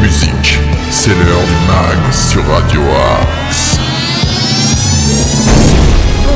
musique. C'est l'heure du mag sur Radio Axe.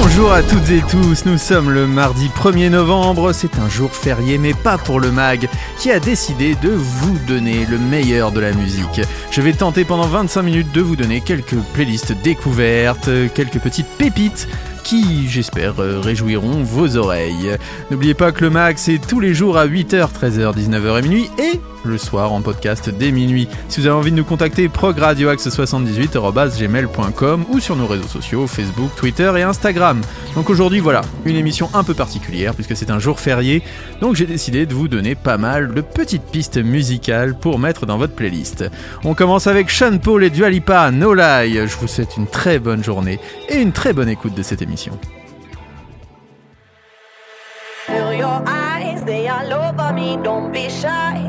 Bonjour à toutes et tous, nous sommes le mardi 1er novembre, c'est un jour férié mais pas pour le MAG qui a décidé de vous donner le meilleur de la musique. Je vais tenter pendant 25 minutes de vous donner quelques playlists découvertes, quelques petites pépites qui, j'espère, euh, réjouiront vos oreilles. N'oubliez pas que le MAG c'est tous les jours à 8h, 13h, 19h et minuit et le soir en podcast dès minuit. Si vous avez envie de nous contacter, progradioaxe78.gmail.com ou sur nos réseaux sociaux, Facebook, Twitter et Instagram. Donc aujourd'hui, voilà, une émission un peu particulière puisque c'est un jour férié, donc j'ai décidé de vous donner pas mal de petites pistes musicales pour mettre dans votre playlist. On commence avec Sean Paul et Dualipa, No Lie. Je vous souhaite une très bonne journée et une très bonne écoute de cette émission.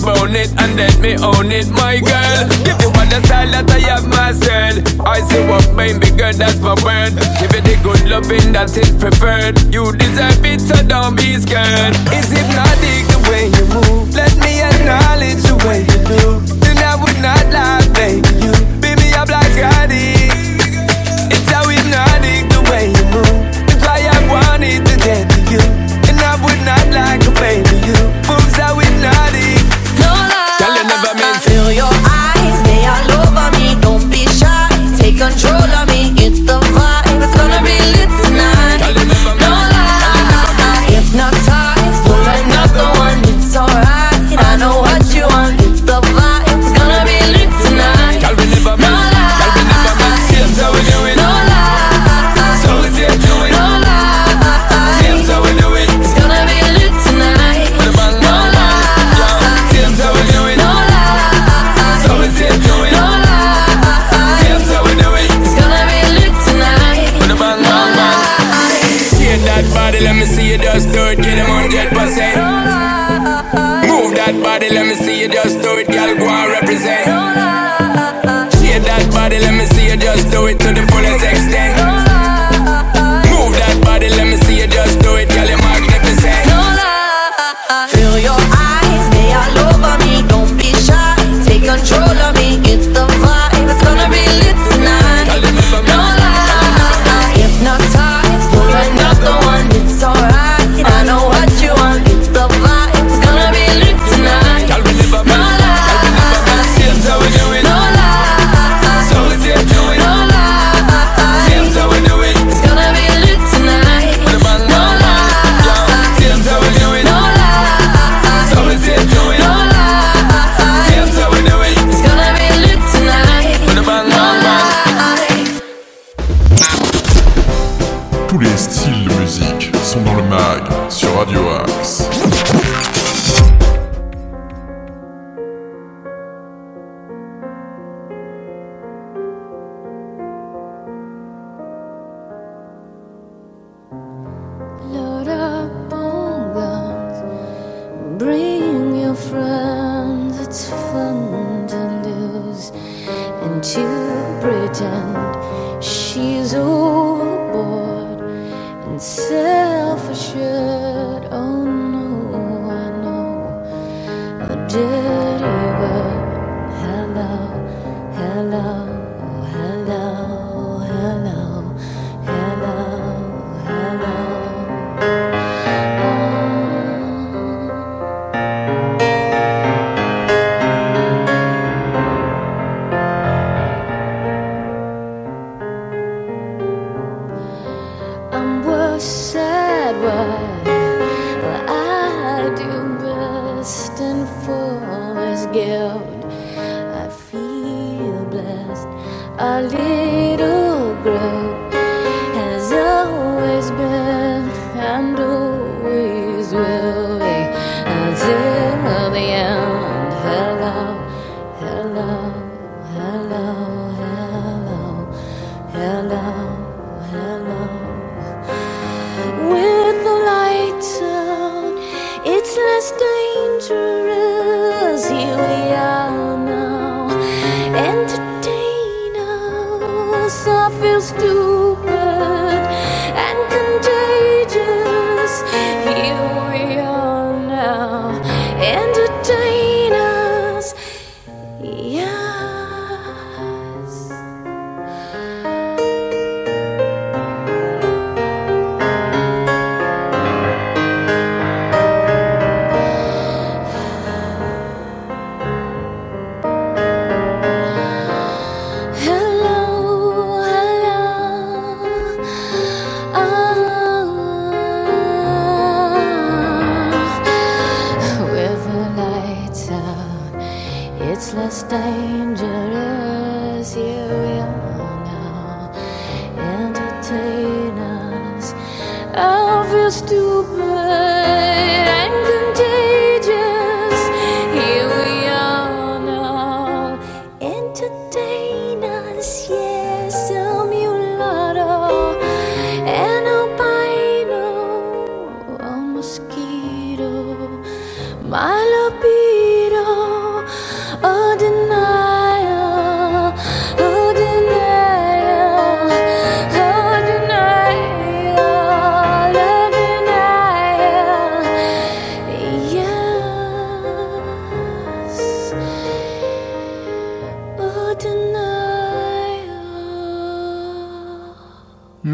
me bone it and let me own it, my girl. Give you all the style that I have mastered. I say what baby girl, that's my word. Give it the good loving that is it preferred. You deserve it, so don't be scared. It's hypnotic the way you move. Let me acknowledge the way you do. Then I would not lie, baby. You beat me up like Scotty. It's take control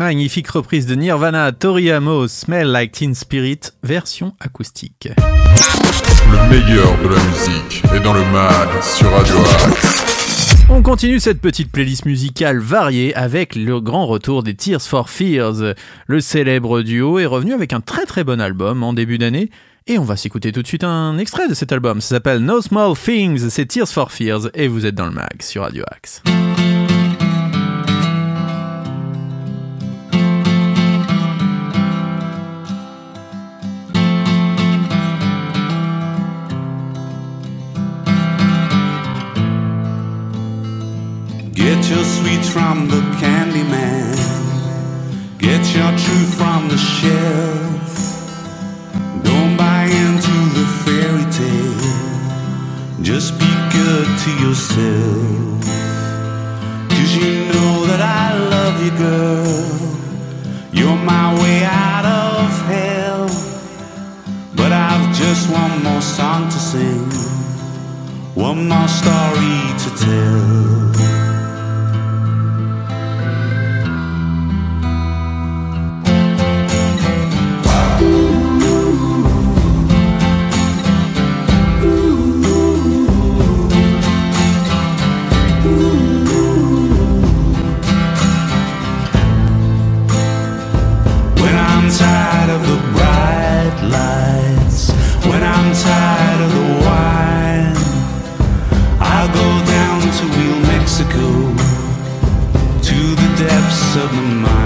Magnifique reprise de Nirvana, Tori Amos, Smell Like Teen Spirit, version acoustique. Le meilleur de la musique est dans le mag sur Radio Axe. On continue cette petite playlist musicale variée avec le grand retour des Tears for Fears. Le célèbre duo est revenu avec un très très bon album en début d'année et on va s'écouter tout de suite un extrait de cet album. Ça s'appelle No Small Things, c'est Tears for Fears et vous êtes dans le mag sur Radio Axe. Your sweets from the candy man. Get your truth from the shelf. Don't buy into the fairy tale. Just be good to yourself. Cause you know that I love you, girl. You're my way out of hell. But I've just one more song to sing. One more story to tell. Depths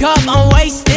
cup, I'm wasted.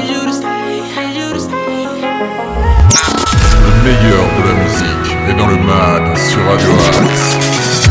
Le meilleur de la musique est dans le Mad sur Radio Axe.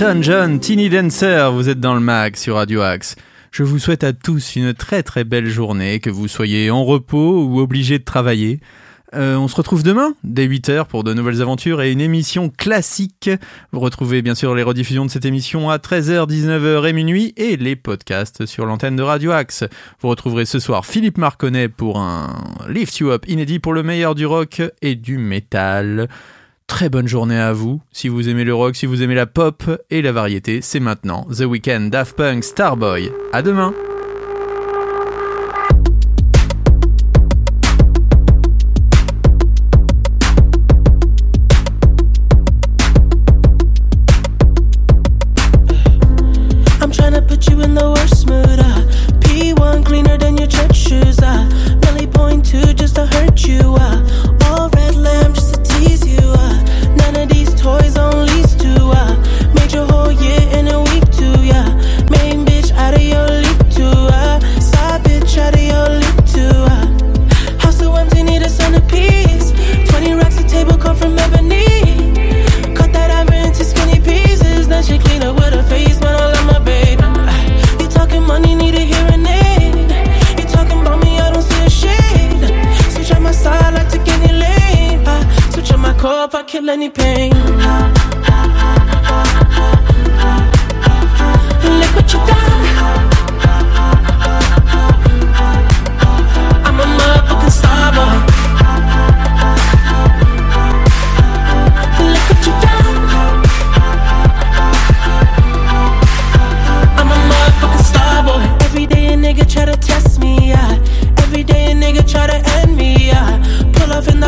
Elton John, Teeny Dancer, vous êtes dans le mag sur Radio Axe. Je vous souhaite à tous une très très belle journée, que vous soyez en repos ou obligés de travailler. Euh, on se retrouve demain, dès 8h, pour de nouvelles aventures et une émission classique. Vous retrouvez bien sûr les rediffusions de cette émission à 13h, 19h et minuit et les podcasts sur l'antenne de Radio Axe. Vous retrouverez ce soir Philippe Marconnet pour un Lift You Up inédit pour le meilleur du rock et du métal. Très bonne journée à vous. Si vous aimez le rock, si vous aimez la pop et la variété, c'est maintenant The Weeknd, Daft Punk, Starboy. À demain.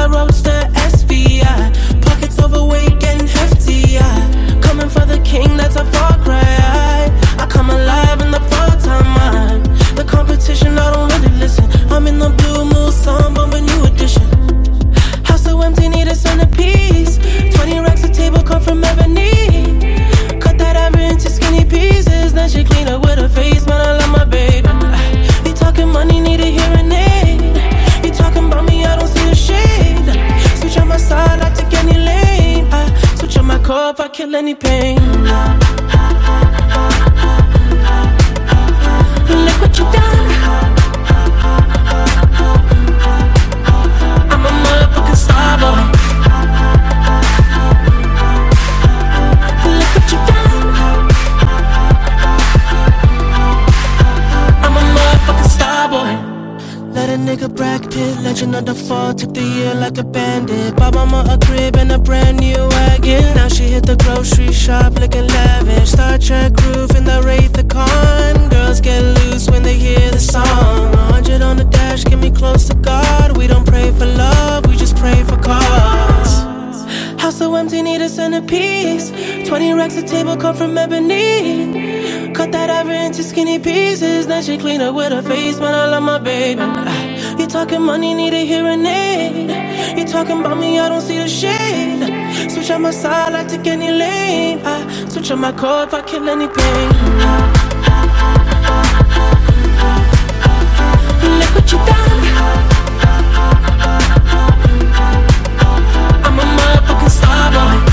Roadster like a bandit. Bought mama a crib and a brand new wagon. Now she hit the grocery shop looking lavish. Star Trek roof in the Wraith the Khan. Girls get loose when they hear the song. 100 on the dash, get me close to God. We don't pray for love, we just pray for cause. House so empty, need a centerpiece. 20 racks a table come from ebony. Cut that ever into skinny pieces. Then she clean up with her face, man. I love my baby. You talking money, need a hearing aid talking about me, I don't see the shade. Switch on my side, I take any lane. I switch on my core if I kill any pain. Look what you done. I'm a motherfucking star boy.